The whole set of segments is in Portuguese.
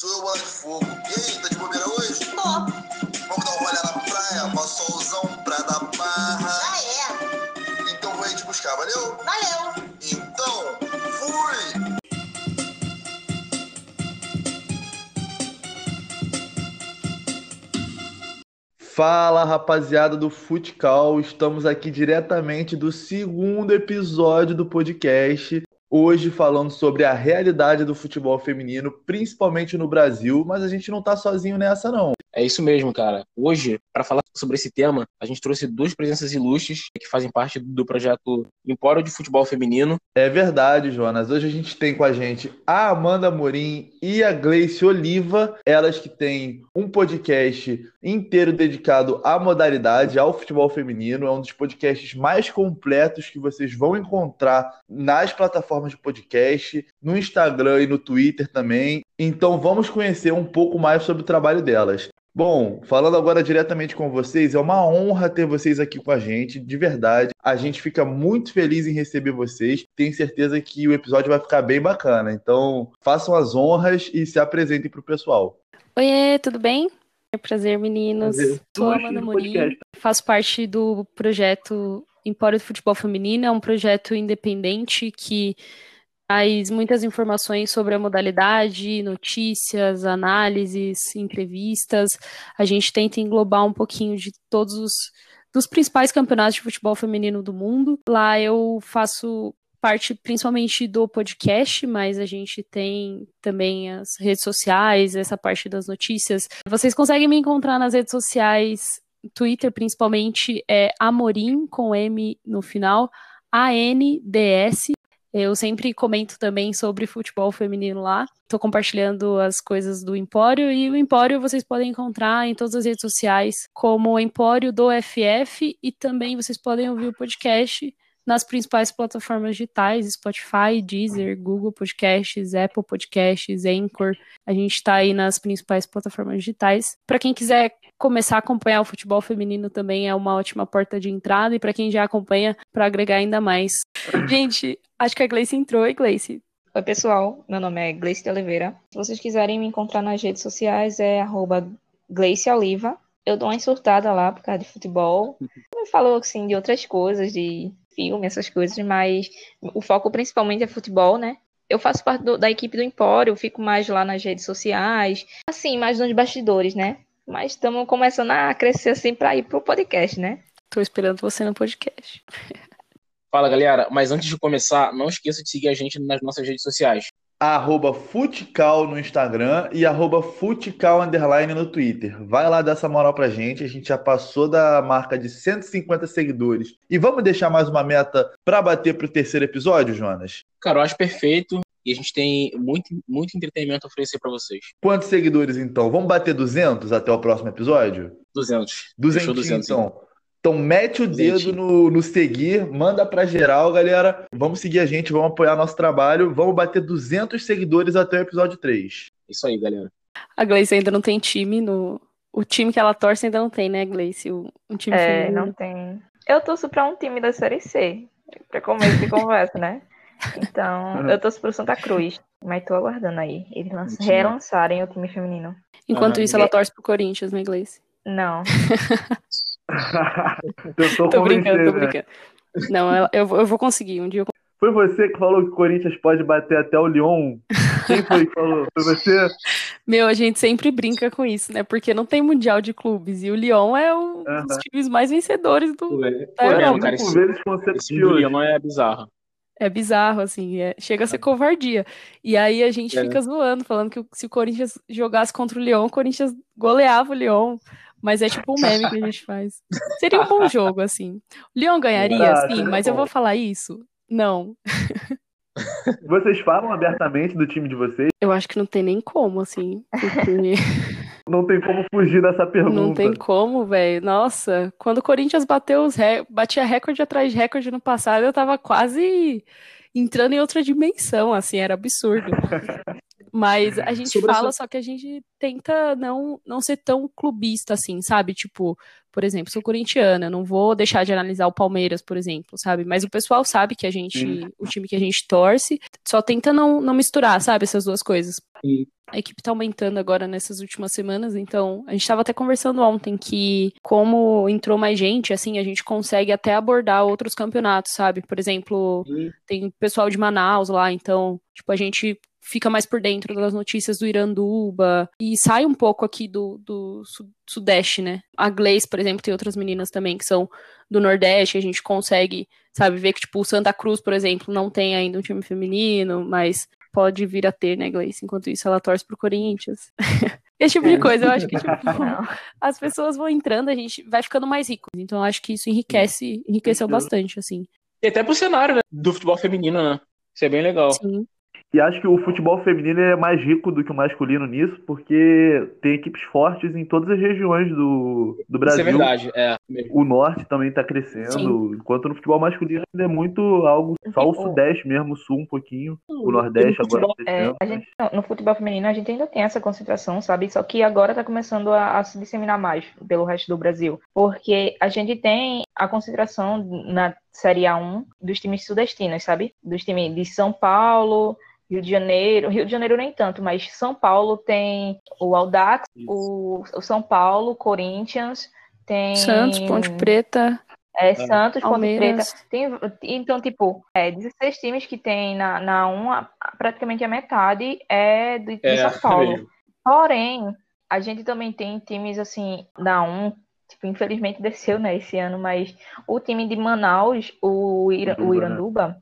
Sou eu, Bola de Fogo. E aí, tá de bobeira hoje? Tô. Vamos dar um rolê na praia, uma solzão pra dar barra. Já é. Então vou aí te buscar, valeu? Valeu. Então, fui! Fala rapaziada do Futcal, estamos aqui diretamente do segundo episódio do podcast. Hoje falando sobre a realidade do futebol feminino, principalmente no Brasil, mas a gente não tá sozinho nessa não. É isso mesmo, cara. Hoje, para falar sobre esse tema, a gente trouxe duas presenças ilustres que fazem parte do projeto Empório de Futebol Feminino. É verdade, Jonas. Hoje a gente tem com a gente a Amanda Morim e a Gleice Oliva, elas que têm um podcast inteiro dedicado à modalidade, ao futebol feminino. É um dos podcasts mais completos que vocês vão encontrar nas plataformas de podcast, no Instagram e no Twitter também. Então vamos conhecer um pouco mais sobre o trabalho delas. Bom, falando agora diretamente com vocês, é uma honra ter vocês aqui com a gente, de verdade. A gente fica muito feliz em receber vocês. Tenho certeza que o episódio vai ficar bem bacana. Então, façam as honras e se apresentem para o pessoal. Oiê, tudo bem? É prazer, meninos. Prazer. Sou Amanda Morim, faço parte do projeto Empório do Futebol Feminino. É um projeto independente que traz muitas informações sobre a modalidade, notícias, análises, entrevistas. A gente tenta englobar um pouquinho de todos os dos principais campeonatos de futebol feminino do mundo. Lá eu faço parte principalmente do podcast, mas a gente tem também as redes sociais, essa parte das notícias. Vocês conseguem me encontrar nas redes sociais, Twitter principalmente, é Amorim com M no final, A-N-D-S. Eu sempre comento também sobre futebol feminino lá. Estou compartilhando as coisas do Empório e o Empório vocês podem encontrar em todas as redes sociais como Empório do FF e também vocês podem ouvir o podcast nas principais plataformas digitais, Spotify, Deezer, Google Podcasts, Apple Podcasts, Anchor. A gente está aí nas principais plataformas digitais. Para quem quiser começar a acompanhar o futebol feminino também é uma ótima porta de entrada e para quem já acompanha, para agregar ainda mais. Gente, acho que a Gleice entrou. Oi, Gleice. Oi, pessoal. Meu nome é Gleice de Oliveira. Se vocês quiserem me encontrar nas redes sociais, é arroba Gleice Oliva. Eu dou uma insultada lá por causa de futebol. Eu falo, assim, de outras coisas, de filme, essas coisas, mas o foco principalmente é futebol, né? Eu faço parte do- da equipe do Empório, fico mais lá nas redes sociais, assim, mais nos bastidores, né? Mas estamos começando a crescer, assim, para ir pro podcast, né? Tô esperando você no podcast. Fala, galera. Mas antes de começar, não esqueça de seguir a gente nas nossas redes sociais. Arroba Futical no Instagram e arroba Futical Underline no Twitter. Vai lá dar essa moral pra gente. A gente já passou da marca de 150 seguidores. E vamos deixar mais uma meta pra bater pro terceiro episódio, Jonas? Cara, eu acho perfeito e a gente tem muito, muito entretenimento a oferecer para vocês. Quantos seguidores então? Vamos bater 200 até o próximo episódio? 200. 200, Fechou 200, então. Então mete o dedo no, no seguir, manda pra geral, galera. Vamos seguir a gente, vamos apoiar nosso trabalho. Vamos bater 200 seguidores até o episódio 3. Isso aí, galera. A Gleice ainda não tem time no. O time que ela torce ainda não tem, né, Gleice? O, um time É, feminino. não tem. Eu torço pra um time da Série C, pra começo de conversa, né? Então, eu torço pro Santa Cruz, mas tô aguardando aí. Eles relançarem o time feminino. Enquanto Aham. isso, ela torce pro Corinthians, né, Gleice? Não, Tentou Tô brincando, tô né? brincando. Não, eu, vou- eu vou conseguir. Um dia eu Foi você que falou que o Corinthians pode bater até o Lyon? Quem foi que falou? Foi você? Meu, a gente sempre brinca com isso, né? Porque não tem mundial de clubes. E o Lyon é um dos Aham. times mais vencedores do. Pô, É, é, não, cara, cinco esse, vezes esse. Leão é bizarro. É bizarro, assim. é- chega a ser covardia. E aí a gente É. fica zoando, falando que se o Corinthians jogasse contra o Lyon, o Corinthians goleava o Lyon. Mas é tipo um meme que a gente faz. Seria um bom jogo, assim. O Lyon ganharia, Ah, sim, mas eu bom. vou falar isso? Não. Vocês falam abertamente do time de vocês? Eu acho que não tem nem como, assim. Porque. Não tem como fugir dessa pergunta. Não tem como, velho. Nossa, quando o Corinthians bateu os re... batia recorde atrás de recorde no passado, eu tava quase entrando em outra dimensão, assim, era absurdo. Mas a gente Sobre fala, essa- só que a gente tenta não, não ser tão clubista assim, sabe? Tipo, por exemplo, sou corintiana, não vou deixar de analisar o Palmeiras, por exemplo, sabe? Mas o pessoal sabe que a gente, Sim. o time que a gente torce, só tenta não, não misturar, sabe? Essas duas coisas. Sim. A equipe tá aumentando agora nessas últimas semanas, então a gente estava até conversando ontem que, como entrou mais gente, assim, a gente consegue até abordar outros campeonatos, sabe? Por exemplo, Sim. tem pessoal de Manaus lá, então, tipo, a gente fica mais por dentro das notícias do Iranduba e sai um pouco aqui do, do su- Sudeste, né? A Gleice, por exemplo, tem outras meninas também que são do Nordeste, a gente consegue, sabe, ver que, tipo, o Santa Cruz, por exemplo, não tem ainda um time feminino, mas pode vir a ter, né, Gleice? Enquanto isso, ela torce pro Corinthians. Esse tipo de coisa, eu acho que, tipo, as pessoas vão entrando, a gente vai ficando mais rico. Então, eu acho que isso enriquece, enriqueceu bastante, assim. E até pro cenário né, do futebol feminino, né? Isso é bem legal. Sim. E acho que o futebol feminino é mais rico do que o masculino nisso, porque tem equipes fortes em todas as regiões do, do Brasil. Isso é verdade, é. O norte também está crescendo, Sim. enquanto no futebol masculino ainda é muito algo só o sudeste mesmo, o sul um pouquinho, o nordeste no agora futebol- É, gente, no- futebol feminino a gente ainda tem essa concentração, sabe? Só que agora tá começando a, a se disseminar mais pelo resto do Brasil. Porque a gente tem a concentração na Série A1 dos times sudestinos, sabe? Dos times de São Paulo, Rio de Janeiro. Rio de Janeiro nem tanto, mas São Paulo tem o Audax, o, o São Paulo, Corinthians, tem Santos, Ponte Preta, é, Santos, Ponte Preta. Tem, então, tipo, é, 16 times que tem na, na 1, a- praticamente a metade é do, de É, São Paulo. mesmo. Porém, a gente também tem times, assim, na 1, tipo, infelizmente desceu, né, esse ano, mas o time de Manaus, o, Ira, o Iranduba, né?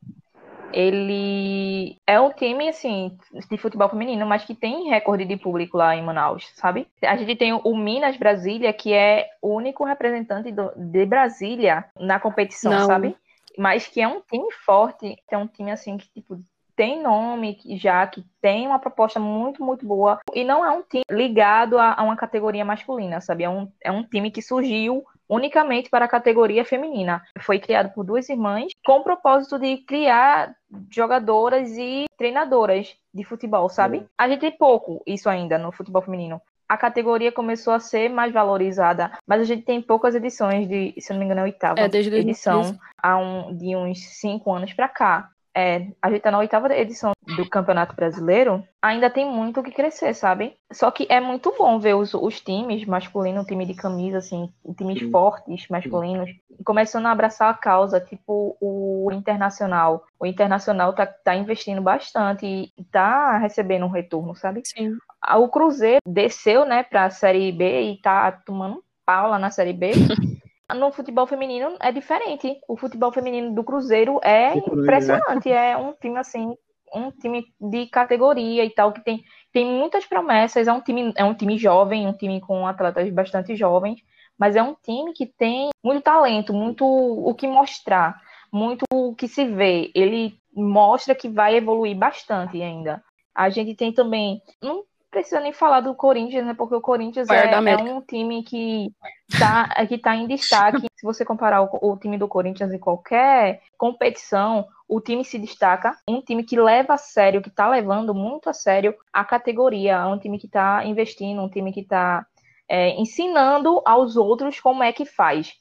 Ele é um time, assim, de futebol feminino, mas que tem recorde de público lá em Manaus, sabe? A gente tem o Minas Brasília, que é o único representante do- de Brasília na competição, Não. sabe? Mas que é um time forte, é um time, assim, que, tipo, tem nome já, que tem uma proposta muito, muito boa. E não é um time ligado a, a uma categoria masculina, sabe? É um, é um time que surgiu unicamente para a categoria feminina. Foi criado por duas irmãs com o propósito de criar jogadoras e treinadoras de futebol, sabe? A gente tem pouco isso ainda no futebol feminino. A categoria começou a ser mais valorizada, mas a gente tem poucas edições de, se não me engano, é a oitava É, desde 2013. edição há um, de uns cinco anos para cá. É, a gente tá na oitava edição do Campeonato Brasileiro, ainda tem muito o que crescer, sabe? Só que é muito bom ver os, os times masculinos, time de camisa, assim, times Sim. fortes masculinos, começando a abraçar a causa, tipo o Internacional. O Internacional tá, tá investindo bastante e tá recebendo um retorno, sabe? Sim. O Cruzeiro desceu, né, pra Série B e tá tomando pau lá na Série B. No futebol feminino é diferente. O futebol feminino do Cruzeiro é Do Cruzeiro, impressionante. É um time assim, um time de categoria e tal que tem, tem muitas promessas. É um time é um time jovem, um time com atletas bastante jovens, mas é um time que tem muito talento, muito o que mostrar, muito o que se vê. Ele mostra que vai evoluir bastante ainda. A gente tem também, não precisa nem falar do Corinthians, né? Porque o Corinthians é, é um time que tá, que tá em destaque. Se você comparar o, o time do Corinthians em qualquer competição, o time se destaca. Um time que leva a sério, que tá levando muito a sério a categoria. É um time que tá investindo, um time que tá é, ensinando aos outros como é que faz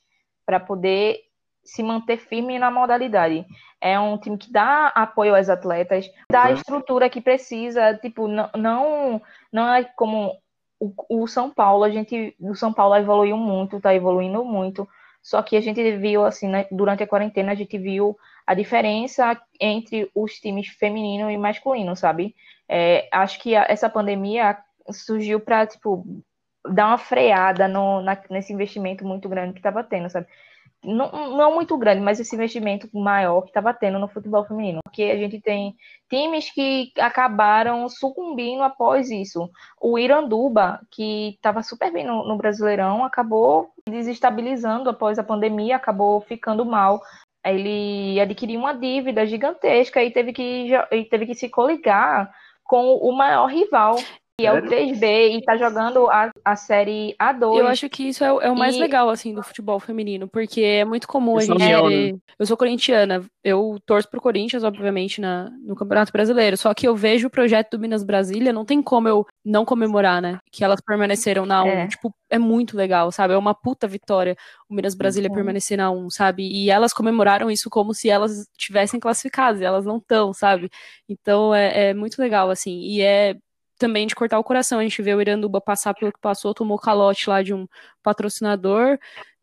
para poder se manter firme na modalidade. É um time que dá apoio aos atletas, dá a Uhum. estrutura que precisa, tipo, não, não, não é como o, o São Paulo, a gente, o São Paulo evoluiu muito, tá evoluindo muito, só que a gente viu, assim, né, durante a quarentena, a gente viu a diferença entre os times feminino e masculino, sabe? É, acho que a- essa pandemia surgiu para, tipo, dar uma freada no, na- nesse investimento muito grande que estava tendo, sabe? Não, não muito grande, mas esse investimento maior que estava tendo no futebol feminino. Porque a gente tem times que acabaram sucumbindo após isso. O Iranduba, que estava super bem no, no Brasileirão, acabou desestabilizando após a pandemia, acabou ficando mal. Ele adquiriu uma dívida gigantesca e teve que, e teve que se coligar com o maior rival, que é o Sério? 3B, e tá jogando a, a série A2. Eu acho que isso é, o- é o mais E- legal, assim, do futebol feminino, porque é muito comum a gente ver... Eu sou corintiana, eu torço pro Corinthians, obviamente, na, no Campeonato Brasileiro, só que eu vejo o projeto do Minas Brasília, não tem como eu não comemorar, né? Que elas permaneceram na 1, É. tipo, é muito legal, sabe? É uma puta vitória o Minas Brasília Sim. permanecer na 1, sabe? E elas comemoraram isso como se elas tivessem classificadas, e elas não estão, sabe? Então é, é muito legal, assim, e é também de cortar o coração. A gente vê o Iranduba passar pelo que passou, tomou calote lá de um patrocinador,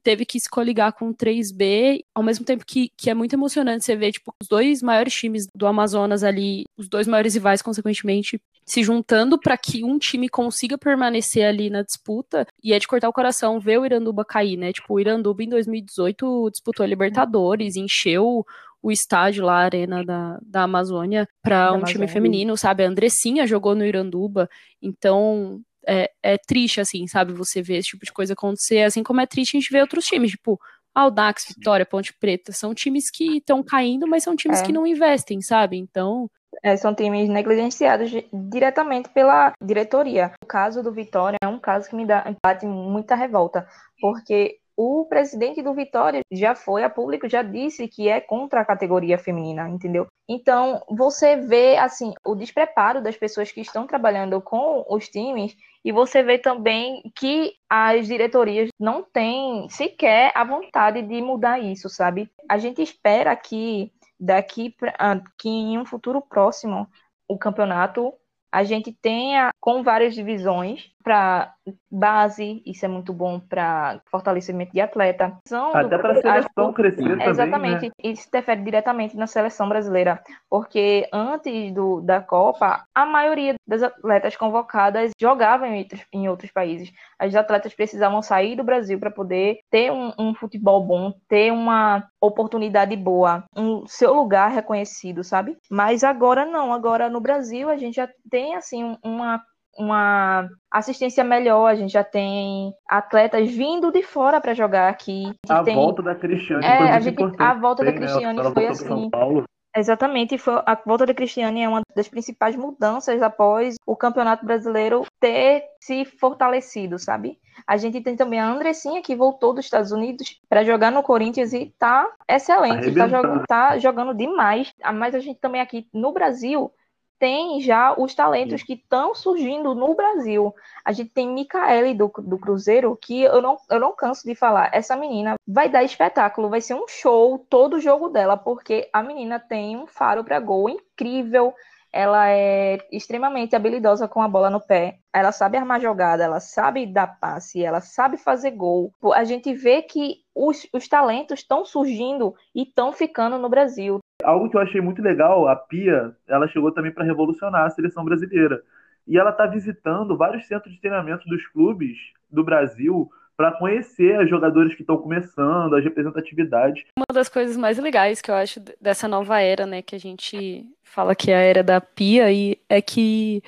teve que se coligar com o 3B, ao mesmo tempo que, que é muito emocionante você ver, tipo, os dois maiores times do Amazonas ali, os dois maiores rivais, consequentemente, se juntando para que um time consiga permanecer ali na disputa, e é de cortar o coração ver o Iranduba cair, né? Tipo, o Iranduba em 2018 disputou a Libertadores, encheu o estádio lá, a arena da, da Amazônia, para um time feminino, sabe? A Andressinha jogou no Iranduba, então é, é triste, assim, sabe? Você ver esse tipo de coisa acontecer, assim como é triste a gente ver outros times, tipo, Aldax, Vitória, Ponte Preta, são times que estão caindo, mas são times é. que não investem, sabe? Então. É, são times negligenciados diretamente pela diretoria. O caso do Vitória é um caso que me dá bate muita revolta, porque o presidente do Vitória já foi a público, já disse que é contra a categoria feminina, entendeu? Então, você vê, assim, o despreparo das pessoas que estão trabalhando com os times e você vê também que as diretorias não têm sequer a vontade de mudar isso, sabe? A gente espera que daqui para que em um futuro próximo o campeonato a gente tenha com várias divisões para base, isso é muito bom para fortalecimento de atleta. São Até para a seleção crescer também, Exatamente, né? isso interfere diretamente na seleção brasileira, porque antes do, da Copa, a maioria das atletas convocadas jogavam em outros, em outros países. As atletas precisavam sair do Brasil para poder ter um, um futebol bom, ter uma oportunidade boa, um seu lugar reconhecido, sabe? Mas agora não, agora no Brasil a gente já tem assim uma uma assistência melhor, a gente já tem atletas vindo de fora para jogar aqui. A, tem... volta da Cristiane é, a, gente, a volta da né? Cristiane né? foi assim. Exatamente, foi a volta da Cristiane é uma das principais mudanças após o Campeonato Brasileiro ter se fortalecido, sabe? A gente tem também a Andressinha que voltou dos Estados Unidos para jogar no Corinthians e tá excelente, tá jogando, tá jogando demais. Mas a gente também aqui no Brasil tem já os talentos que estão surgindo no Brasil. A gente tem Micaele do, do Cruzeiro, que eu não, eu não canso de falar. Essa menina vai dar espetáculo, vai ser um show todo o jogo dela, porque a menina tem um faro para gol incrível. Ela é extremamente habilidosa com a bola no pé. Ela sabe armar jogada, ela sabe dar passe, ela sabe fazer gol. A gente vê que os, os talentos estão surgindo e estão ficando no Brasil algo que eu achei muito legal, a Pia, ela chegou também para revolucionar a seleção brasileira. E ela está visitando vários centros de treinamento dos clubes do Brasil para conhecer as jogadores que estão começando, as representatividades. Uma das coisas mais legais que eu acho dessa nova era, né, que a gente fala que é a era da Pia, e é que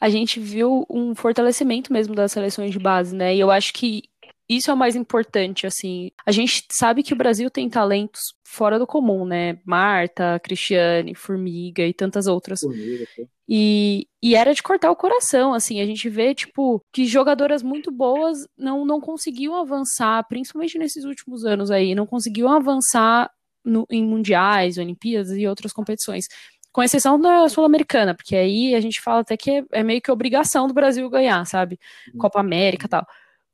a gente viu um fortalecimento mesmo das seleções de base, né? E eu acho que isso é o mais importante, assim. A gente sabe que o Brasil tem talentos fora do comum, né? Marta, Cristiane, Formiga e tantas outras. Formiga, e, e era de cortar o coração, assim. A gente vê, tipo, que jogadoras muito boas não, não conseguiam avançar, principalmente nesses últimos anos aí, não conseguiam avançar no, em mundiais, Olimpíadas e outras competições com exceção da Sul-Americana, porque aí a gente fala até que é, é, meio que obrigação do Brasil ganhar, sabe? Uhum. Copa América e tal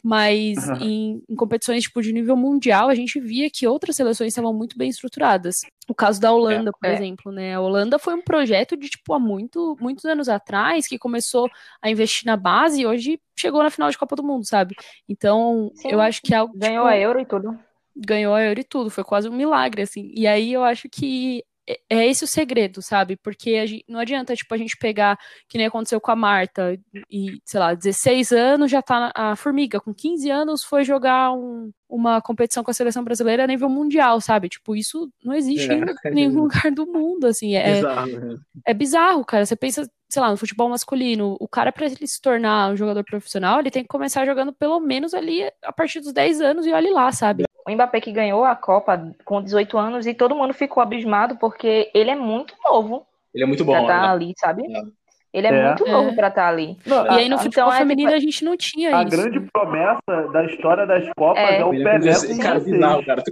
mas em, em, competições tipo, de nível mundial, a gente via que outras seleções estavam muito bem estruturadas. O caso da Holanda, é, por é. exemplo, né? A Holanda foi um projeto de, tipo, há muito, muitos anos atrás, que começou a investir na base e hoje chegou na final de Copa do Mundo, sabe? Então, Sim, eu acho que é algo. Ganhou tipo, a Euro e tudo. Ganhou a Euro e tudo, foi quase um milagre, assim. E aí eu acho que é, é esse o segredo, sabe? Porque gente, não adianta, tipo, a gente pegar, que nem aconteceu com a Marta, e, sei lá, 16 anos já tá a Formiga, com 15 anos foi jogar um, uma competição com a seleção brasileira a nível mundial, sabe? Tipo, isso não existe é. em nenhum lugar do mundo, assim. É bizarro, né? é bizarro, cara. Você pensa, sei lá, no futebol masculino, o cara, para ele se tornar um jogador profissional, ele tem que começar jogando pelo menos ali a partir dos 10 anos e olhe lá, sabe? o Mbappé que ganhou a Copa com 18 anos e todo mundo ficou abismado porque ele é muito novo. Ele é muito bom. Pra estar tá ali, sabe? É. Ele é, é. muito novo é. para estar tá ali. Não, e aí no futebol então, feminino é, tipo... a gente não tinha a isso. A grande promessa da história das Copas é, é o Pelé com cara, final, cara,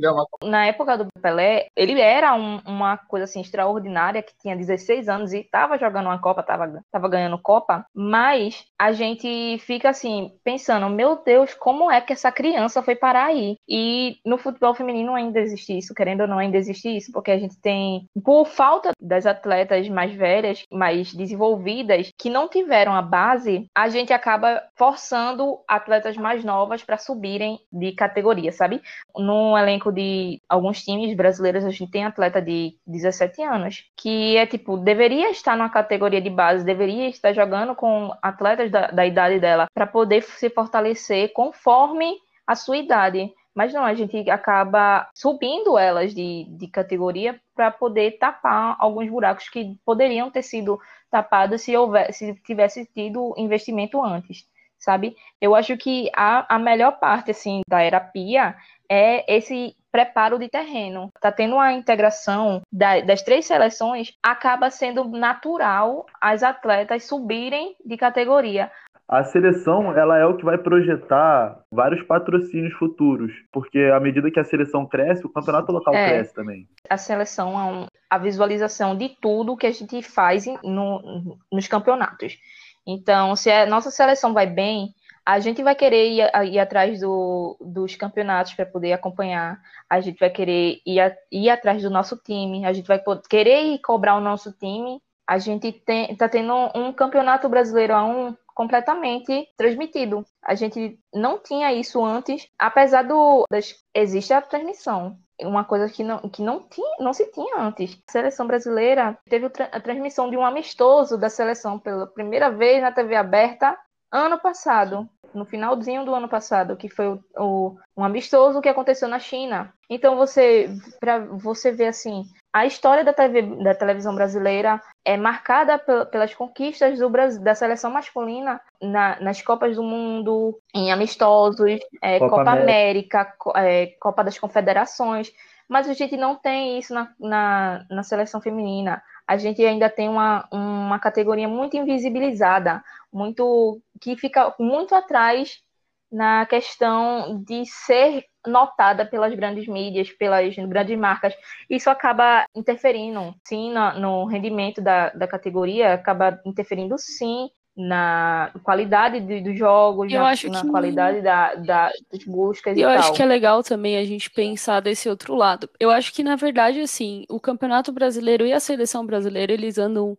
Na época do Pelé, ele era um, uma coisa assim extraordinária, que tinha 16 anos e estava jogando uma Copa, estava tava ganhando Copa, mas a gente fica assim, pensando, meu Deus, como é que essa criança foi parar aí? E no futebol feminino ainda existe isso, querendo ou não, ainda existe isso, porque a gente tem, por falta das atletas mais velhas, mais desenvolvidas, que não tiveram a base, a gente acaba forçando atletas mais novas para subirem de categoria, sabe? No elenco de alguns times brasileiros, a gente tem atleta de 17 anos, que é tipo, deveria estar numa categoria de base, deveria estar jogando com atletas da, da idade dela para poder se fortalecer conforme a sua idade. Mas não, a gente acaba subindo elas de, de categoria para poder tapar alguns buracos que poderiam ter sido tapados se, houver, se tivesse tido investimento antes, sabe? Eu acho que a, a melhor parte assim da terapia é esse preparo de terreno. Tá tendo uma integração da, das três seleções, acaba sendo natural as atletas subirem de categoria a seleção ela é o que vai projetar vários patrocínios futuros, porque à medida que a seleção cresce, o campeonato local é, cresce também. A seleção é um, a visualização de tudo que a gente faz no, nos campeonatos. Então, se a nossa seleção vai bem, a gente vai querer ir, ir atrás do, dos campeonatos para poder acompanhar, a gente vai querer ir, ir atrás do nosso time, a gente vai querer ir cobrar o nosso time. A gente está tendo um campeonato brasileiro a um completamente transmitido. A gente não tinha isso antes, apesar do das, existe a transmissão. Uma coisa que não, que não, tinha, não se tinha antes. A seleção brasileira teve a transmissão de um amistoso da seleção pela primeira vez na TV aberta ano passado no finalzinho do ano passado, que foi o, o, um amistoso que aconteceu na China. Então você para você ver assim, a história da, TV, da televisão brasileira é marcada pelas conquistas do Brasil, da seleção masculina na, nas Copas do Mundo, em amistosos, é, Copa, Copa, América, América é, Copa das Confederações, mas a gente não tem isso na, na, na seleção feminina. A gente ainda tem uma, uma categoria muito invisibilizada, muito que fica muito atrás na questão de ser notada pelas grandes mídias, pelas grandes marcas. Isso acaba interferindo, sim, no, no rendimento da, da categoria, acaba interferindo, sim, na qualidade dos jogos, eu na, na que... qualidade da, da, das buscas eu e acho que é legal também a gente pensar desse outro lado. Eu acho que, na verdade, assim, o Campeonato Brasileiro e a Seleção Brasileira, eles andam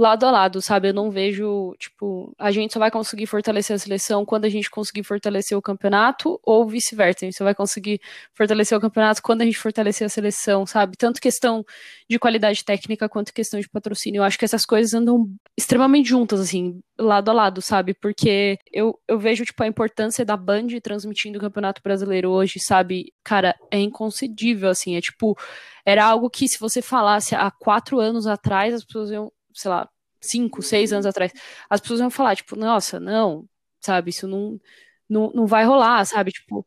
lado a lado, sabe? Eu não vejo, tipo, a gente só vai conseguir fortalecer a seleção quando a gente conseguir fortalecer o campeonato, ou vice-versa. A gente só vai conseguir fortalecer o campeonato quando a gente fortalecer a seleção, sabe? Tanto questão de qualidade técnica quanto questão de patrocínio. Eu acho que essas coisas andam extremamente juntas, assim, lado a lado, sabe? Porque eu, eu vejo, tipo, a importância da Band transmitindo o Campeonato Brasileiro hoje, sabe? Cara, é inconcedível, assim. É tipo, era algo que se você falasse há quatro anos atrás, as pessoas iam sei lá, cinco, seis anos atrás, as pessoas vão falar, tipo, nossa, não, sabe, isso não, não, não vai rolar, sabe, tipo.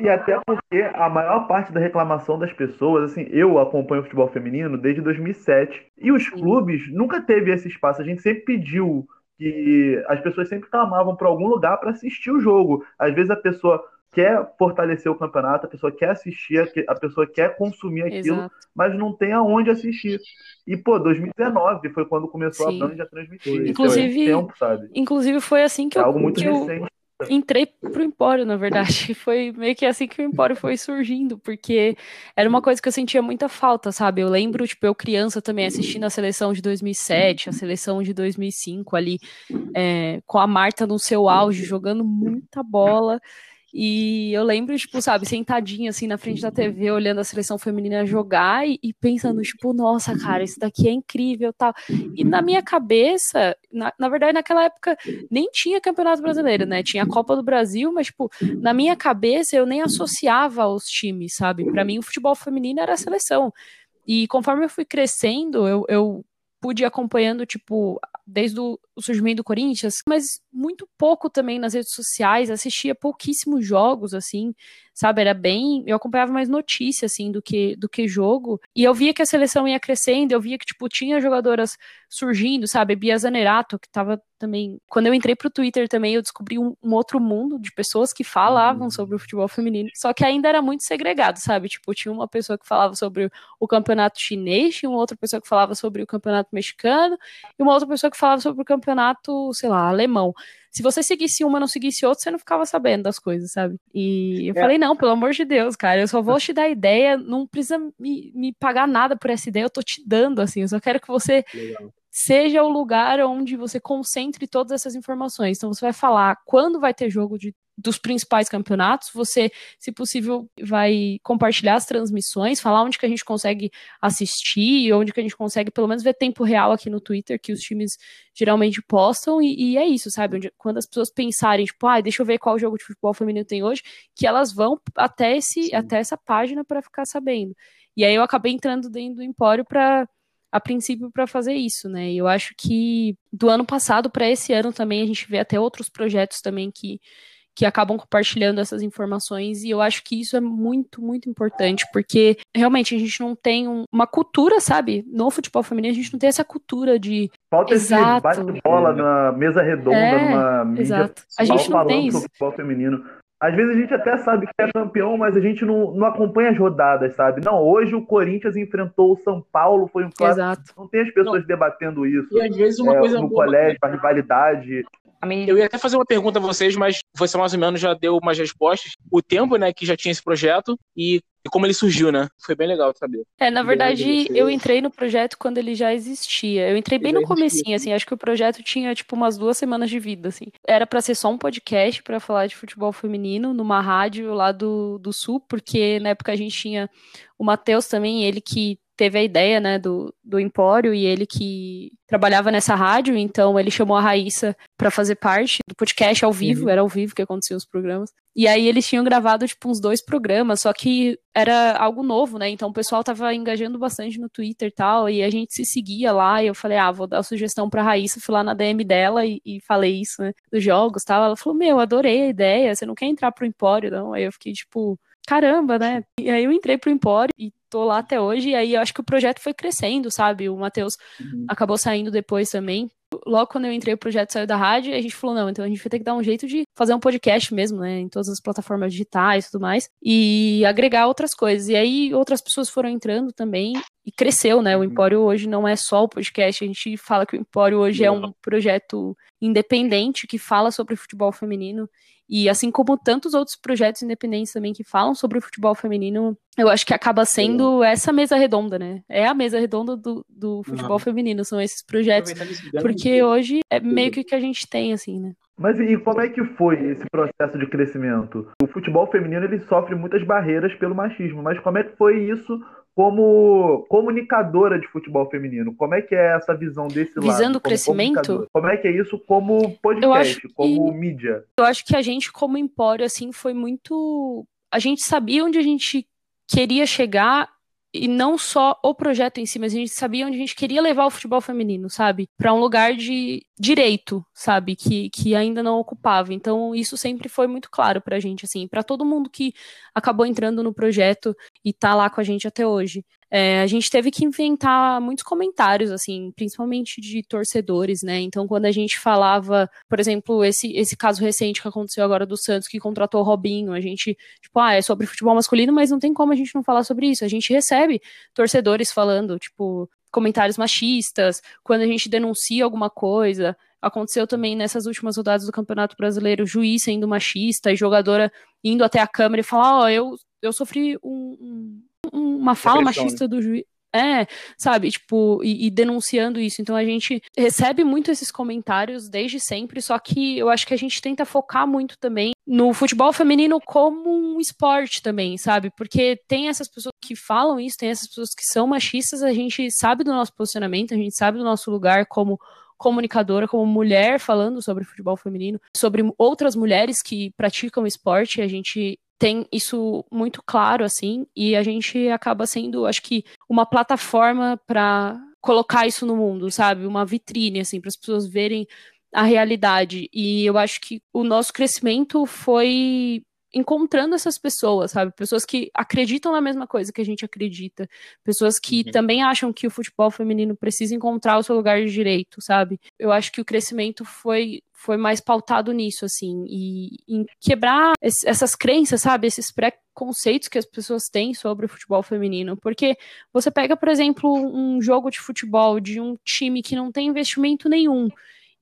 E até porque a maior parte da reclamação das pessoas, assim, eu acompanho o futebol feminino desde 2007, e os Sim. clubes nunca teve esse espaço, a gente sempre pediu que as pessoas sempre clamavam para algum lugar para assistir o jogo. Às vezes a pessoa quer fortalecer o campeonato, a pessoa quer assistir, a pessoa quer consumir aquilo, Exato. mas não tem aonde assistir. E, pô, 2019 foi quando começou Sim. a Band a transmitir. Inclusive, tempo, sabe? inclusive foi assim que é eu, algo muito que recente. Eu entrei pro Empório, na verdade. Foi meio que assim que o Empório foi surgindo, porque era uma coisa que eu sentia muita falta, sabe? Eu lembro, tipo, eu criança também assistindo a seleção de 2007, a seleção de 2005 ali, é, com a Marta no seu auge, jogando muita bola. E eu lembro, tipo, sabe, sentadinha assim na frente da TV, olhando a seleção feminina jogar e, e, pensando, tipo, nossa, cara, isso daqui é incrível tal. E na minha cabeça, na, na verdade, naquela época nem tinha Campeonato Brasileiro, né? Tinha a Copa do Brasil, mas, tipo, na minha cabeça eu nem associava aos times, sabe? Para mim, o futebol feminino era a seleção. E conforme eu fui crescendo, eu, eu pude ir acompanhando, tipo, desde o surgimento do Corinthians, mas muito pouco também nas redes sociais, assistia pouquíssimos jogos, assim, sabe? Era bem. Eu acompanhava mais notícia, assim, do que, do que jogo. E eu via que a seleção ia crescendo, eu via que, tipo, tinha jogadoras surgindo, sabe? Bia Zanerato, que tava também. Quando eu entrei pro Twitter também, eu descobri um, um outro mundo de pessoas que falavam uhum. sobre o futebol feminino. Só que ainda era muito segregado, sabe? Tipo, tinha uma pessoa que falava sobre o campeonato chinês, tinha uma outra pessoa que falava sobre o campeonato mexicano, e uma outra pessoa que falava sobre o campeonato, sei lá, alemão se você seguisse uma não seguisse outra, você não ficava sabendo das coisas, sabe? E eu é. falei, não, pelo amor de Deus, cara, eu só vou te dar ideia, não precisa me, me pagar nada por essa ideia, eu tô te dando, assim, eu só quero que você Legal. Seja o lugar onde você concentre todas essas informações. Então, você vai falar quando vai ter jogo de dos principais campeonatos. Você, se possível, vai compartilhar as transmissões, falar onde que a gente consegue assistir, onde que a gente consegue pelo menos ver tempo real aqui no Twitter, que os times geralmente postam, e, e é isso, sabe? Onde, quando as pessoas pensarem, tipo, ah, deixa eu ver qual jogo de futebol feminino tem hoje, que elas vão até, esse, até essa página para ficar sabendo. E aí eu acabei entrando dentro do Empório para a princípio para fazer isso, né? E eu acho que do ano passado para esse ano também a gente vê até outros projetos também que que acabam compartilhando essas informações e eu acho que isso é muito, muito importante, porque realmente a gente não tem um, uma cultura, sabe? No futebol feminino a gente não tem essa cultura de Falta Exato. esse bate-bola na mesa redonda, é, numa mídia Exato. A gente não tem isso. futebol feminino. Às vezes a gente até sabe que é campeão, mas a gente não, não acompanha as rodadas, sabe? Não, hoje o Corinthians enfrentou o São Paulo, foi um clássico. Exato. Não tem as pessoas não. debatendo isso. E às vezes uma é, coisa no colégio, a rivalidade. Eu ia até fazer uma pergunta a vocês, mas você mais ou menos já deu umas respostas. O tempo, né, que já tinha esse projeto e, e como ele surgiu, né? Foi bem legal saber. É, na verdade, eu entrei no projeto quando ele já existia. Eu entrei bem no comecinho, assim, acho que o projeto tinha, tipo, umas duas semanas de vida, assim. Era para ser só um podcast para falar de futebol feminino numa rádio lá do, do Sul, porque na época a gente tinha o Matheus também, ele que teve a ideia, né, do, do Empório e ele que trabalhava nessa rádio, então ele chamou a Raíssa para fazer parte do podcast ao vivo, uhum. era ao vivo que aconteciam os programas. E aí eles tinham gravado, tipo, uns dois programas, só que era algo novo, né? Então o pessoal tava engajando bastante no Twitter e tal, e a gente se seguia lá, e eu falei, ah, vou dar sugestão pra Raíssa, fui lá na DM dela e, e falei isso, né, dos jogos e tal. Ela falou, meu, adorei a ideia, você não quer entrar pro Empório, não? Aí eu fiquei, tipo, caramba, né? E aí eu entrei pro Empório e tô lá até hoje, e aí eu acho que o projeto foi crescendo, sabe? O Matheus uhum. acabou saindo depois também. Logo quando eu entrei, o projeto saiu da rádio, e a gente falou, não, então a gente vai ter que dar um jeito de fazer um podcast mesmo, né? Em todas as plataformas digitais e tudo mais, e agregar outras coisas. E aí outras pessoas foram entrando também, e cresceu, né? O uhum. Empório hoje não é só o podcast, a gente fala que o Empório hoje é um projeto independente que fala sobre futebol feminino e assim como tantos outros projetos independentes também que falam sobre o futebol feminino, eu acho que acaba sendo essa mesa redonda, né? É a mesa redonda do, do futebol uhum. feminino, são esses projetos. Porque hoje é meio que o que a gente tem, assim, né? Mas e como é que foi esse processo de crescimento? O futebol feminino ele sofre muitas barreiras pelo machismo, mas como é que foi isso como comunicadora de futebol feminino, como é que é essa visão desse Visando lado? Visando o crescimento? Como é que é isso como podcast, como que, mídia? Eu acho que a gente, como empório, assim, foi muito. A gente sabia onde a gente queria chegar e não só o projeto em si, mas a gente sabia onde a gente queria levar o futebol feminino, sabe? Para um lugar de direito, sabe? Que, que ainda não ocupava. Então, isso sempre foi muito claro pra gente, assim, para todo mundo que acabou entrando no projeto e tá lá com a gente até hoje. É, a gente teve que inventar muitos comentários, assim, principalmente de torcedores, né? Então, quando a gente falava, por exemplo, esse, esse caso recente que aconteceu agora do Santos, que contratou o Robinho, a gente, tipo, ah, é sobre futebol masculino, mas não tem como a gente não falar sobre isso. A gente recebe torcedores falando, tipo, comentários machistas, quando a gente denuncia alguma coisa. Aconteceu também nessas últimas rodadas do Campeonato Brasileiro, juiz sendo machista e jogadora indo até a câmera e falar: Ó, oh, eu, eu sofri um, um uma fala machista né? do juiz. É, sabe, tipo, e, e, denunciando isso. Então a gente recebe muito esses comentários desde sempre, só que eu acho que a gente tenta focar muito também no futebol feminino como um esporte também, sabe? Porque tem essas pessoas que falam isso, tem essas pessoas que são machistas, a gente sabe do nosso posicionamento, a gente sabe do nosso lugar como comunicadora, como mulher falando sobre futebol feminino, sobre outras mulheres que praticam esporte, a gente tem isso muito claro, assim, e a gente acaba sendo, acho que, uma plataforma para colocar isso no mundo, sabe? Uma vitrine, assim, para as pessoas verem a realidade. E eu acho que o nosso crescimento foi encontrando essas pessoas, sabe? Pessoas que acreditam na mesma coisa que a gente acredita. Pessoas que uhum. também acham que o futebol feminino precisa encontrar o seu lugar de direito, sabe? Eu acho que o crescimento foi foi mais pautado nisso, assim, e em quebrar essas crenças, sabe? Esses preconceitos que as pessoas têm sobre o futebol feminino. Porque você pega, por exemplo, um jogo de futebol de um time que não tem investimento nenhum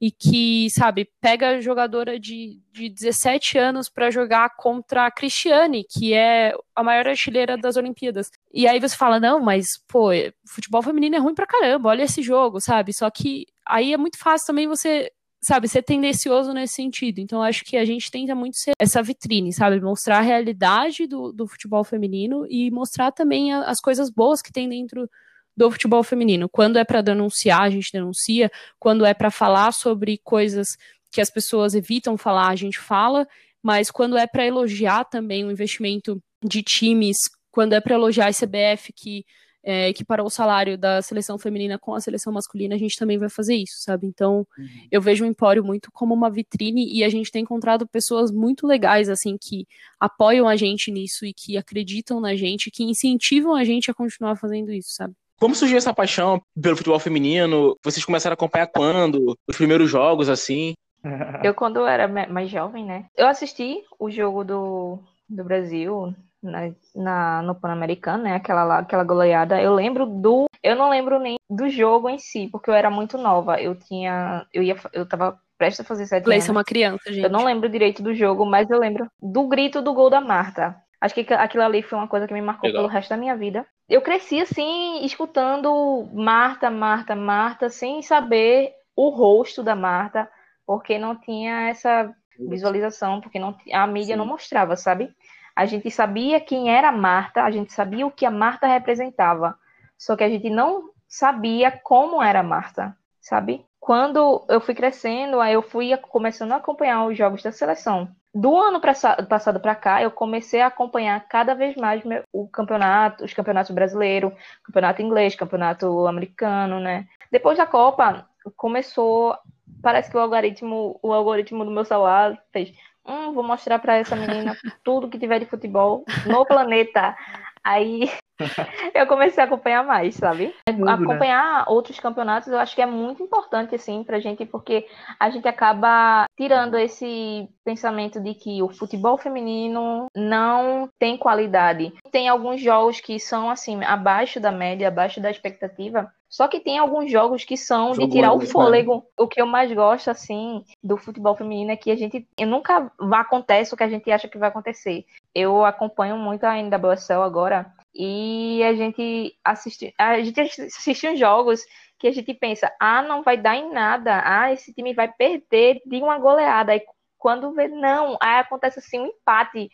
e que, sabe, pega jogadora de, de 17 anos para jogar contra a Cristiane, que é a maior artilheira das Olimpíadas. E aí você fala, não, mas, pô, futebol feminino é ruim pra caramba, olha esse jogo, sabe? Só que aí é muito fácil também você sabe, ser tendencioso nesse sentido. Então, acho que a gente tenta muito ser essa vitrine, sabe? Mostrar a realidade do, do futebol feminino e mostrar também a, as coisas boas que tem dentro do futebol feminino. Quando é para denunciar, a gente denuncia. Quando é para falar sobre coisas que as pessoas evitam falar, a gente fala. Mas quando é para elogiar também o investimento de times, quando é para elogiar a CBF que é, o salário da seleção feminina com a seleção masculina, a gente também vai fazer isso, sabe? Então, uhum. eu vejo o Empório muito como uma vitrine e a gente tem encontrado pessoas muito legais, assim, que apoiam a gente nisso e que acreditam na gente, que incentivam a gente a continuar fazendo isso, sabe? Como surgiu essa paixão pelo futebol feminino? Vocês começaram a acompanhar quando? Os primeiros jogos, assim? Eu, quando era mais jovem, né? Eu assisti o jogo do, do Brasil na, na, no Pan-Americano, né? Aquela lá, aquela goleada. Eu lembro do. Eu não lembro nem do jogo em si, porque eu era muito nova. Eu tinha. Eu ia. Eu tava prestes a fazer sete Gleice é uma criança, gente. Eu não lembro direito do jogo, mas eu lembro do grito do gol da Marta. Acho que aquilo ali foi uma coisa que me marcou Legal. pelo resto da minha vida. Eu cresci assim, escutando Marta, Marta, Marta, sem saber o rosto da Marta, porque não tinha essa visualização, porque não, a mídia Sim. não mostrava, sabe? A gente sabia quem era a Marta, a gente sabia o que a Marta representava, só que a gente não sabia como era a Marta, sabe? Quando eu fui crescendo, aí eu fui começando a acompanhar os jogos da seleção. Do ano passado para cá, eu comecei a acompanhar cada vez mais o campeonato, os campeonatos brasileiros, campeonato inglês, campeonato americano, né? Depois da Copa, começou, parece que o algoritmo, o algoritmo do meu celular fez hum, vou mostrar para essa menina tudo que tiver de futebol no planeta. Aí eu comecei a acompanhar mais, sabe? Mundo, né? acompanhar né? outros campeonatos eu acho que é muito importante, assim, pra gente, porque a gente acaba tirando esse pensamento de que o futebol feminino não tem qualidade. Tem alguns jogos que são, assim, abaixo da média, abaixo da expectativa, só que tem alguns jogos que são de tirar o fôlego. O que eu mais gosto, assim, do futebol feminino é que a gente nunca acontece o que a gente acha que vai acontecer. Eu acompanho muito a NWSL agora e a gente assiste, a gente assiste uns jogos que a gente pensa, ah, não vai dar em nada, ah, esse time vai perder de uma goleada. Aí quando vê, não, aí acontece assim um empate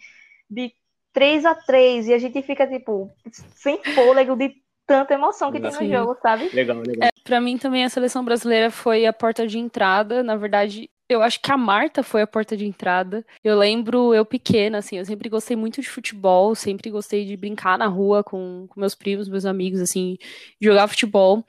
de 3 a 3 e a gente fica, tipo, sem fôlego de tanta emoção que Sim. tem no jogo, sabe? Legal, legal. É, pra mim também a seleção brasileira foi a porta de entrada. Na verdade, eu acho que a Marta foi a porta de entrada. Eu lembro, eu pequena, assim, eu sempre gostei muito de futebol, sempre gostei de brincar na rua com, com meus primos, meus amigos, assim, jogar futebol.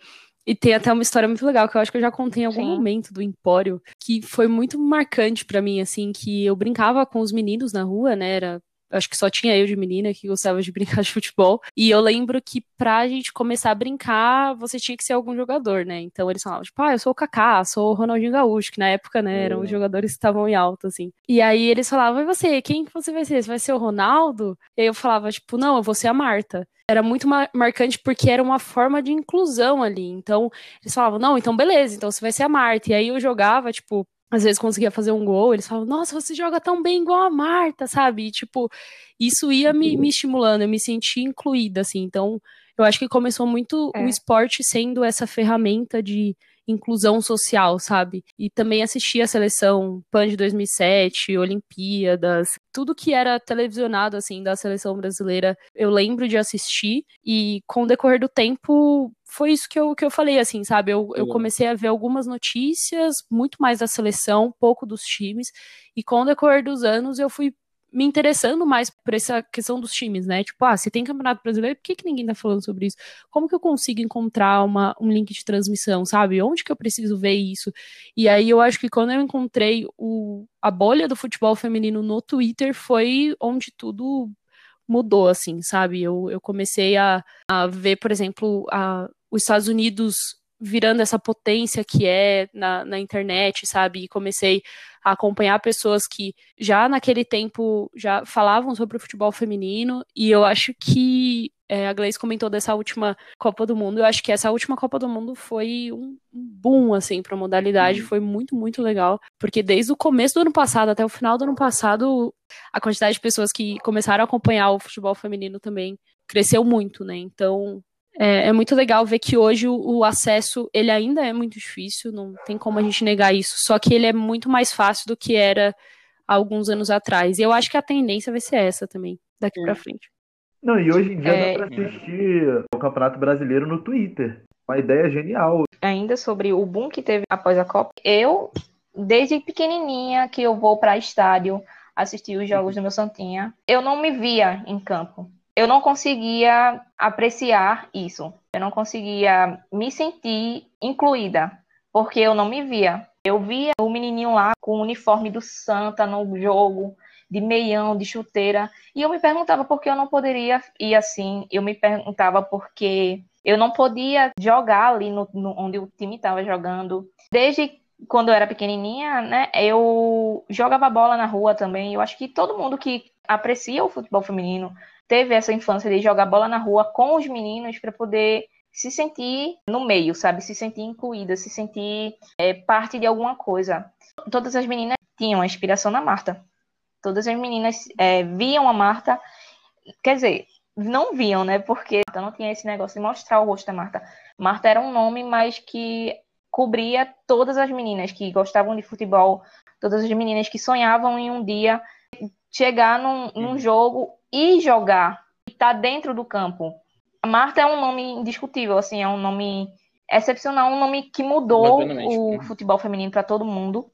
E tem até uma história muito legal que eu acho que eu já contei em algum Sim. momento do Empório, que foi muito marcante para mim, assim, que eu brincava com os meninos na rua, né? Era acho que só tinha eu de menina que gostava de brincar de futebol. E eu lembro que pra gente começar a brincar, você tinha que ser algum jogador, né? Então eles falavam, tipo, ah, eu sou o Kaká, sou o Ronaldinho Gaúcho, que na época, né, eram os jogadores que estavam em alta, assim. E aí eles falavam, e você, quem que você vai ser? Você vai ser o Ronaldo? E aí eu falava, tipo, não, eu vou ser a Marta era muito marcante porque era uma forma de inclusão ali. Então, eles falavam, não, então beleza, então você vai ser a Marta. E aí eu jogava, tipo, às vezes conseguia fazer um gol, eles falavam, nossa, você joga tão bem igual a Marta, sabe? E, tipo, isso ia me, me estimulando, eu me sentia incluída, assim. Então, eu acho que começou muito é. o esporte sendo essa ferramenta de inclusão social, sabe? E também assisti a seleção PAN de 2007, Olimpíadas, tudo que era televisionado assim da seleção brasileira, eu lembro de assistir e com o decorrer do tempo foi isso que eu, que eu falei, assim, sabe? Eu, eu comecei a ver algumas notícias, muito mais da seleção, pouco dos times, e com o decorrer dos anos eu fui me interessando mais por essa questão dos times, né? Tipo, ah, se tem campeonato brasileiro, por que, que ninguém tá falando sobre isso? Como que eu consigo encontrar uma, um link de transmissão, sabe? Onde que eu preciso ver isso? E aí eu acho que quando eu encontrei o, a bolha do futebol feminino no Twitter foi onde tudo mudou, assim, sabe? Eu, eu comecei a, a ver, por exemplo, a, os Estados Unidos virando essa potência que é na, na internet, sabe? E comecei a acompanhar pessoas que já naquele tempo já falavam sobre o futebol feminino, e eu acho que é, a Gleice comentou dessa última Copa do Mundo. Eu acho que essa última Copa do Mundo foi um boom, assim, pra modalidade. Uhum. Foi muito, muito legal. Porque desde o começo do ano passado até o final do ano passado, a quantidade de pessoas que começaram a acompanhar o futebol feminino também cresceu muito, né? Então, é, é, muito legal ver que hoje o, o, acesso ele ainda é muito difícil, não tem como a gente negar isso. Só que ele é muito mais fácil do que era há alguns anos atrás. E eu acho que a tendência vai ser essa também, daqui é. para frente. Não, e hoje em dia é... dá pra assistir o Campeonato Brasileiro no Twitter. Uma ideia genial. Ainda sobre o boom que teve após a Copa, eu, desde pequenininha que eu vou para estádio assistir os jogos do meu Santinha, eu não me via em campo. Eu não conseguia apreciar isso. Eu não conseguia me sentir incluída, porque eu não me via. Eu via o menininho lá com o uniforme do Santa no jogo, de meião, de chuteira. E eu me perguntava por que eu não poderia ir assim. Eu me perguntava porque eu não podia jogar ali no, no onde o time estava jogando. Desde quando eu era pequenininha, né, eu jogava bola na rua também. Eu acho que todo mundo que aprecia o futebol feminino teve essa infância de jogar bola na rua com os meninos para poder se sentir no meio, sabe? Se sentir incluída, se sentir é, parte de alguma coisa. Todas as meninas tinham a inspiração na Marta. Todas as meninas é, viam a Marta, quer dizer, não viam, né? Porque não tinha esse negócio de mostrar o rosto da Marta. Marta era um nome, mas que cobria todas as meninas que gostavam de futebol, todas as meninas que sonhavam em um dia chegar num, num uhum. jogo e jogar, e estar tá dentro do campo. A Marta é um nome indiscutível, assim, é um nome excepcional, um nome que mudou o futebol feminino para todo mundo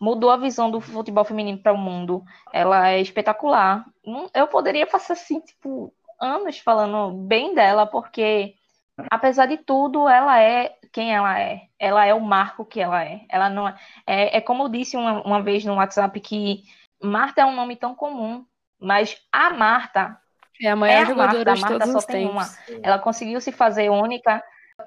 mudou a visão do futebol feminino para o mundo. Ela é espetacular. Eu poderia passar assim, tipo, anos falando bem dela, porque apesar de tudo, ela é quem ela é. Ela é o marco que ela é. Ela não é, é, é como eu disse uma, uma vez no WhatsApp que Marta é um nome tão comum, mas a Marta é a maior é a jogadora Marta, a Marta só tem uma. Ela conseguiu se fazer única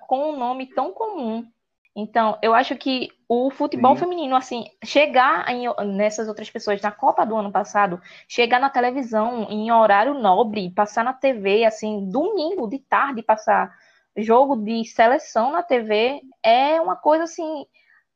com um nome tão comum então, eu acho que o futebol Sim. feminino, assim, chegar em, nessas outras pessoas na Copa do ano passado, chegar na televisão em horário nobre, passar na TV, assim, domingo de tarde, passar jogo de seleção na TV, é uma coisa, assim,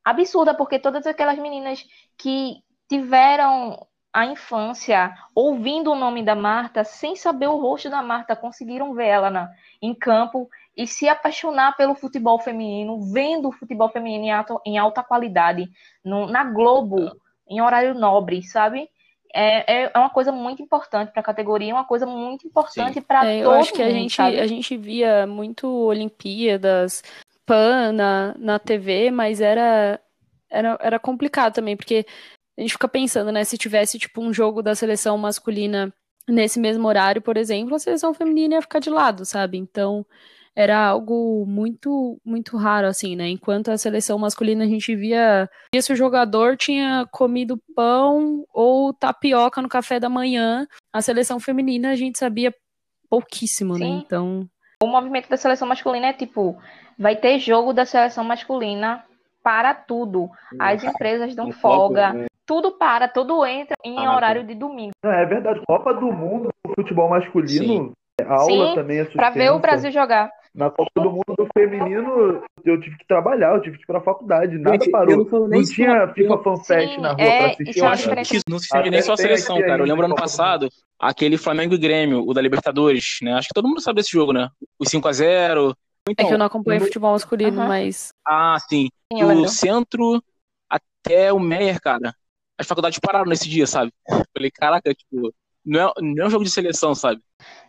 absurda, porque todas aquelas meninas que tiveram a infância ouvindo o nome da Marta, sem saber o rosto da Marta, conseguiram ver ela na, em campo e se apaixonar pelo futebol feminino, vendo o futebol feminino em alta, em alta qualidade, no, na Globo, em horário nobre, sabe? É, é, é uma coisa muito importante para a categoria, uma coisa muito importante para é, todo Eu acho que a gente, a gente via muito Olimpíadas, PAN na, na TV, mas era, era, era complicado também, porque a gente fica pensando, né, se tivesse tipo um jogo da seleção masculina nesse mesmo horário, por exemplo, a seleção feminina ia ficar de lado, sabe? Então, era algo muito muito raro assim, né? Enquanto a seleção masculina a gente via, via se o jogador tinha comido pão ou tapioca no café da manhã, a seleção feminina a gente sabia pouquíssimo, né? Sim. né? Então, o movimento da seleção masculina é tipo, vai ter jogo da seleção masculina para tudo. As empresas dão folga, né? Tudo para, tudo entra em ah, horário de domingo. É verdade, Copa do Mundo, futebol masculino, Sim. aula Sim, também é Para ver o Brasil jogar. Na Copa do Mundo do Feminino, eu tive que trabalhar, eu tive que ir pra faculdade, nada Gente, parou. Não, não tinha FIFA FanFest na rua é, pra assistir. Eu acho que não se nem só a seleção, cara. Eu lembro ano passado, aquele Flamengo e Grêmio, o da Libertadores, né? Acho que todo mundo sabe desse jogo, né? O 5x0. Então, é que eu não acompanho futebol masculino, uhum. mas. Ah, sim. Do centro até o Meyer, cara. As faculdades pararam nesse dia, sabe? Falei, caraca, tipo, não é, não é um jogo de seleção, sabe?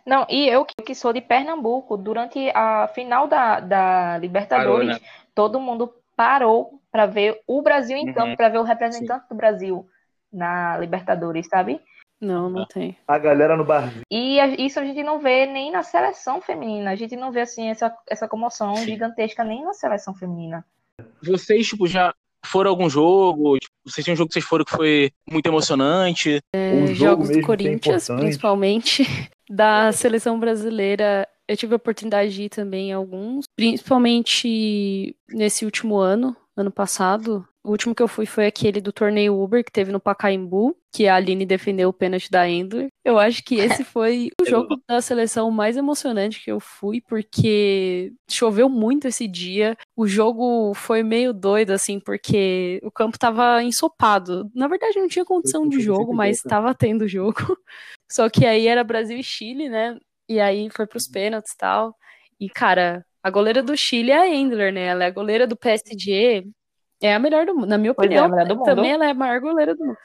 Não, e eu que sou de Pernambuco, durante a final da, da Libertadores, parou, né? todo mundo parou para ver o Brasil em uhum. campo, para ver o representante Sim. do Brasil na Libertadores, sabe? Não, não tem. A galera no barzinho. E isso a gente não vê nem na seleção feminina. A gente não vê assim essa, essa comoção Sim. gigantesca nem na seleção feminina. Vocês, tipo, já foram algum jogo? Tipo, vocês tinham um jogo que vocês foram que foi muito emocionante? É, um jogos do é Corinthians, é principalmente. Da seleção brasileira, eu tive a oportunidade de ir também em alguns, principalmente nesse último ano, ano passado, O último que eu fui foi aquele do torneio Uber que teve no Pacaembu, que a Aline defendeu o pênalti da Endler. Eu acho que esse foi o jogo da seleção mais emocionante que eu fui, porque choveu muito esse dia. O jogo foi meio doido, assim, porque o campo tava ensopado. Na verdade, não tinha condição de jogo, mas estava tendo jogo. Só que aí era Brasil e Chile, né? E aí foi pros pênaltis e tal. E, cara, a goleira do Chile é a Endler, né? Ela é a goleira do PSG. É a melhor do mundo, na minha é, opinião. a. Também ela é a maior goleira do mundo.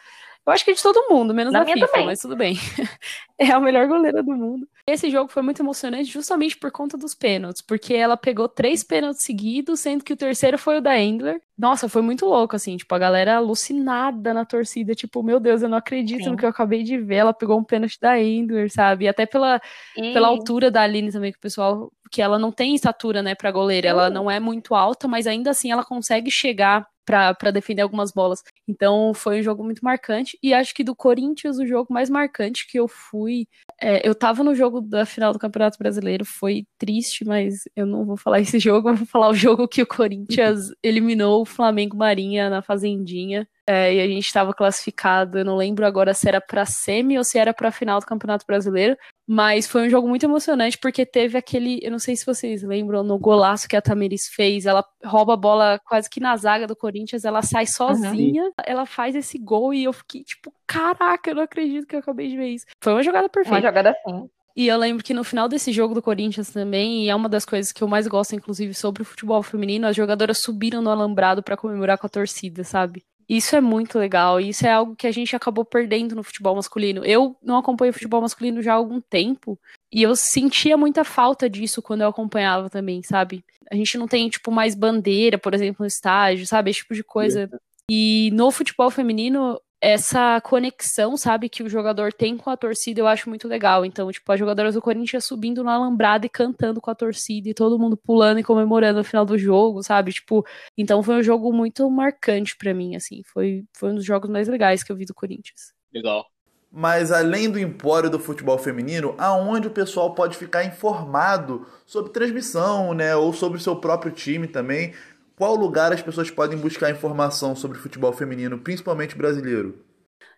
Eu acho que é de todo mundo, menos Na minha FIFA, também. mas tudo bem. é a melhor goleira do mundo. Esse jogo foi muito emocionante justamente por conta dos pênaltis, porque ela pegou três pênaltis seguidos, sendo que o terceiro foi o da Endler. Nossa, foi muito louco, assim, tipo, a galera alucinada na torcida, tipo, meu Deus, eu não acredito Sim. no que eu acabei de ver. Ela pegou um pênalti da Endler, sabe? E até pela, E- pela altura da Aline também, que o pessoal. Que ela não tem estatura, né, pra goleira. Ela não é muito alta, mas ainda assim ela consegue chegar pra defender algumas bolas. Então foi um jogo muito marcante. E acho que do Corinthians, o jogo mais marcante que eu fui. é, eu tava no jogo da final do Campeonato Brasileiro, foi triste, mas eu não vou falar esse jogo, eu vou falar o jogo que o Corinthians eliminou o Flamengo Marinha na Fazendinha. É, e a gente estava classificado, eu não lembro agora se era pra semi ou se era pra final do Campeonato Brasileiro. Mas foi um jogo muito emocionante porque teve aquele, eu não sei se vocês lembram, no golaço que a Tamiris fez, ela rouba a bola quase que na zaga do Corinthians, ela sai sozinha, ela faz esse gol e eu fiquei tipo, caraca, eu não acredito que eu acabei de ver isso. Foi uma jogada Uma perfeita. jogada assim. E eu lembro que no final desse jogo do Corinthians também, e é uma das coisas que eu mais gosto, inclusive, sobre o futebol feminino, as jogadoras subiram no alambrado pra comemorar com a torcida, sabe? Isso é muito legal, e isso é algo que a gente acabou perdendo no futebol masculino. Eu não acompanho futebol masculino já há algum tempo, e eu sentia muita falta disso quando eu acompanhava também, sabe? A gente não tem, tipo, mais bandeira, por exemplo, no estádio, sabe? Esse tipo de coisa. E no futebol feminino, essa conexão, sabe, que o jogador tem com a torcida, eu acho muito legal. Então, tipo, as jogadoras do Corinthians subindo no alambrado e cantando com a torcida, e todo mundo pulando e comemorando no final do jogo, sabe? Tipo, então foi um jogo muito marcante pra mim, assim. Foi, foi um dos jogos mais legais que eu vi do Corinthians. Legal. Mas além do empório do futebol feminino, aonde o pessoal pode ficar informado sobre transmissão, né, ou sobre o seu próprio time também? Qual lugar as pessoas podem buscar informação sobre futebol feminino, principalmente brasileiro?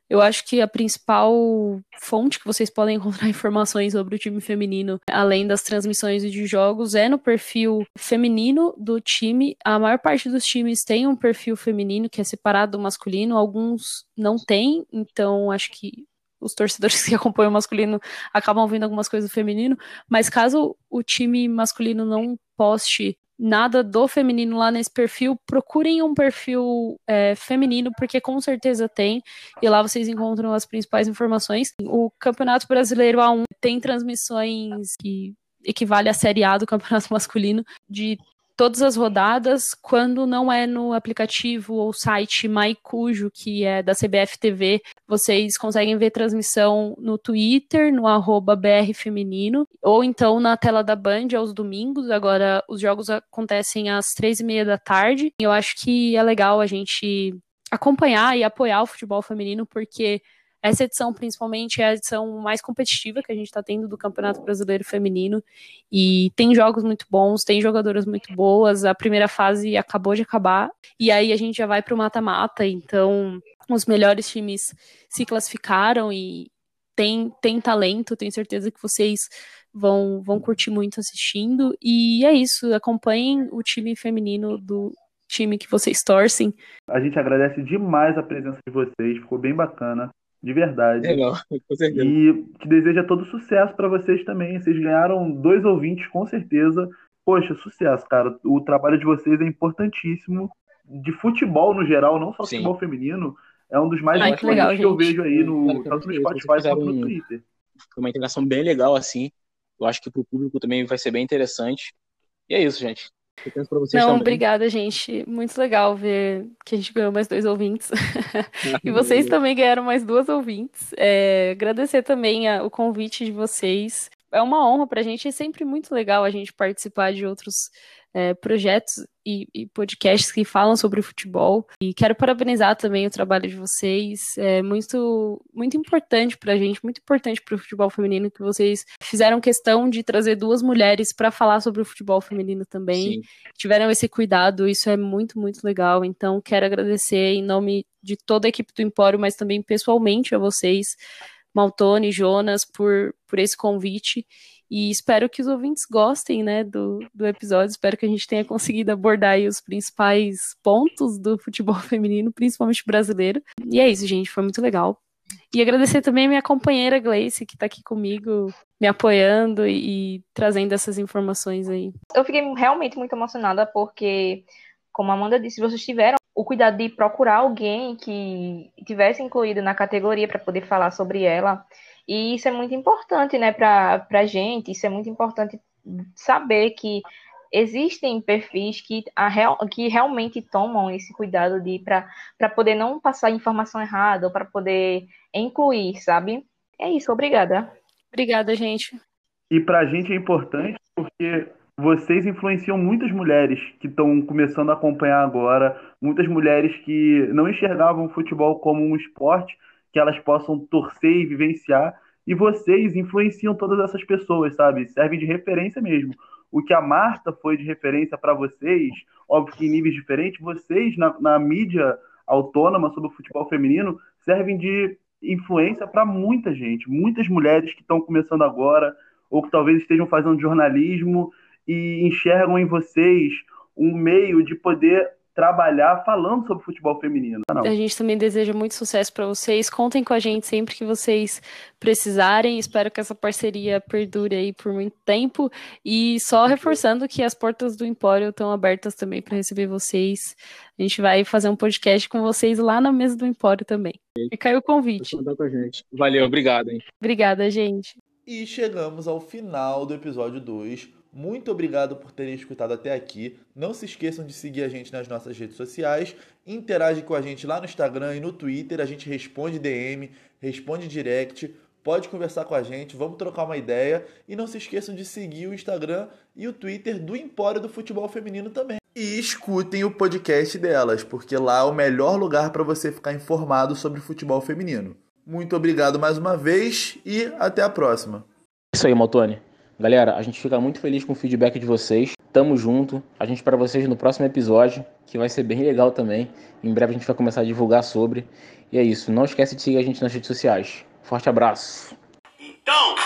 Eu acho que a principal fonte que vocês podem encontrar informações sobre o time feminino, além das transmissões de jogos, é no perfil feminino do time. A maior parte dos times tem um perfil feminino que é separado do masculino, alguns não têm, então acho que os torcedores que acompanham o masculino acabam ouvindo algumas coisas do feminino, mas caso o time masculino não poste nada do feminino lá nesse perfil, procurem um perfil é, feminino, porque com certeza tem, e lá vocês encontram as principais informações. O Campeonato Brasileiro A1 tem transmissões que equivale à Série A do Campeonato Masculino de todas as rodadas, quando não é no aplicativo ou site Maicujo, que é da CBF TV, vocês conseguem ver transmissão no Twitter, no arroba BR Feminino, ou então na tela da Band aos domingos. Agora, os jogos acontecem às três e meia da tarde. Eu acho que é legal a gente acompanhar e apoiar o futebol feminino, porque essa edição, principalmente, é a edição mais competitiva que a gente está tendo do Campeonato Brasileiro Feminino. E tem jogos muito bons, tem jogadoras muito boas. A primeira fase acabou de acabar. E aí a gente já vai para o mata-mata. Então, os melhores times se classificaram e tem, tem talento. Tenho certeza que vocês vão, vão curtir muito assistindo. E é isso. Acompanhem o time feminino do time que vocês torcem. A gente agradece demais a presença de vocês, ficou bem bacana, de verdade. Legal, com certeza. E te deseja todo sucesso para vocês também. Vocês ganharam dois ouvintes, com certeza. Poxa, sucesso, cara. O trabalho de vocês é importantíssimo. De futebol no geral, não só Sim. futebol feminino, é um dos mais Ai, que importantes legal, que eu vejo aí, no, Cara, tanto no Spotify quanto no Twitter. Foi uma integração bem legal, assim. Eu acho que pro público também vai ser bem interessante. E é isso, gente. Não, também. obrigada, gente. Muito legal ver que a gente ganhou mais dois ouvintes. E vocês também ganharam mais duas ouvintes. É, agradecer também a- o convite de vocês. é uma honra para a gente, é sempre muito legal a gente participar de outros é, projetos e, e, podcasts que falam sobre futebol. E quero parabenizar também o trabalho de vocês. É muito, muito importante para a gente, muito importante para o futebol feminino que vocês fizeram questão de trazer duas mulheres para falar sobre o futebol feminino também. Sim. Tiveram esse cuidado, isso é muito, muito legal. Então, quero agradecer em nome de toda a equipe do Empório, mas também pessoalmente a vocês, Maltone, Jonas, por, por esse convite. E espero que os ouvintes gostem, né, do, do episódio. Espero que a gente tenha conseguido abordar os principais pontos do futebol feminino, principalmente brasileiro. E é isso, gente. Foi muito legal. E agradecer também a minha companheira Gleice, que está aqui comigo, me apoiando e, e, trazendo essas informações aí. Eu fiquei realmente muito emocionada porque, como a Amanda disse, vocês tiveram o cuidado de procurar alguém que tivesse incluído na categoria para poder falar sobre ela. E isso é muito importante, né, para a gente, isso é muito importante saber que existem perfis que, a real, que realmente tomam esse cuidado de para poder não passar informação errada ou para poder incluir, sabe? É isso, obrigada. Obrigada, gente. E para a gente é importante porque vocês influenciam muitas mulheres que estão começando a acompanhar agora, muitas mulheres que não enxergavam o futebol como um esporte, que elas possam torcer e vivenciar. E vocês influenciam todas essas pessoas, sabe? Servem de referência mesmo. O que a Marta foi de referência para vocês, óbvio que em níveis diferentes, vocês na, na mídia autônoma sobre o futebol feminino servem de influência para muita gente, muitas mulheres que estão começando agora ou que talvez estejam fazendo jornalismo e enxergam em vocês um meio de poder trabalhar falando sobre futebol feminino. Não. A gente também deseja muito sucesso para vocês. Contem com a gente sempre que vocês precisarem. Espero que essa parceria perdure aí por muito tempo. E só reforçando que as portas do Empório estão abertas também para receber vocês. A gente vai fazer um podcast com vocês lá na mesa do Empório também. E caiu o convite. Com a gente. Valeu, obrigado. Hein? Obrigada, gente. E chegamos ao final do episódio 2 muito obrigado por terem escutado até aqui. Não se esqueçam de seguir a gente nas nossas redes sociais. Interage com a gente lá no Instagram e no Twitter. A gente responde DM, responde direct. Pode conversar com a gente, vamos trocar uma ideia. E não se esqueçam de seguir o Instagram e o Twitter do Empório do Futebol Feminino também. E escutem o podcast delas, porque lá é o melhor lugar para você ficar informado sobre futebol feminino. Muito obrigado mais uma vez e até a próxima. Isso aí, Motone. Galera, a gente fica muito feliz com o feedback de vocês. Tamo junto. A gente para vocês no próximo episódio, que vai ser bem legal também. Em breve a gente vai começar a divulgar sobre. E é isso. Não esquece de seguir a gente nas redes sociais. Forte abraço. Então...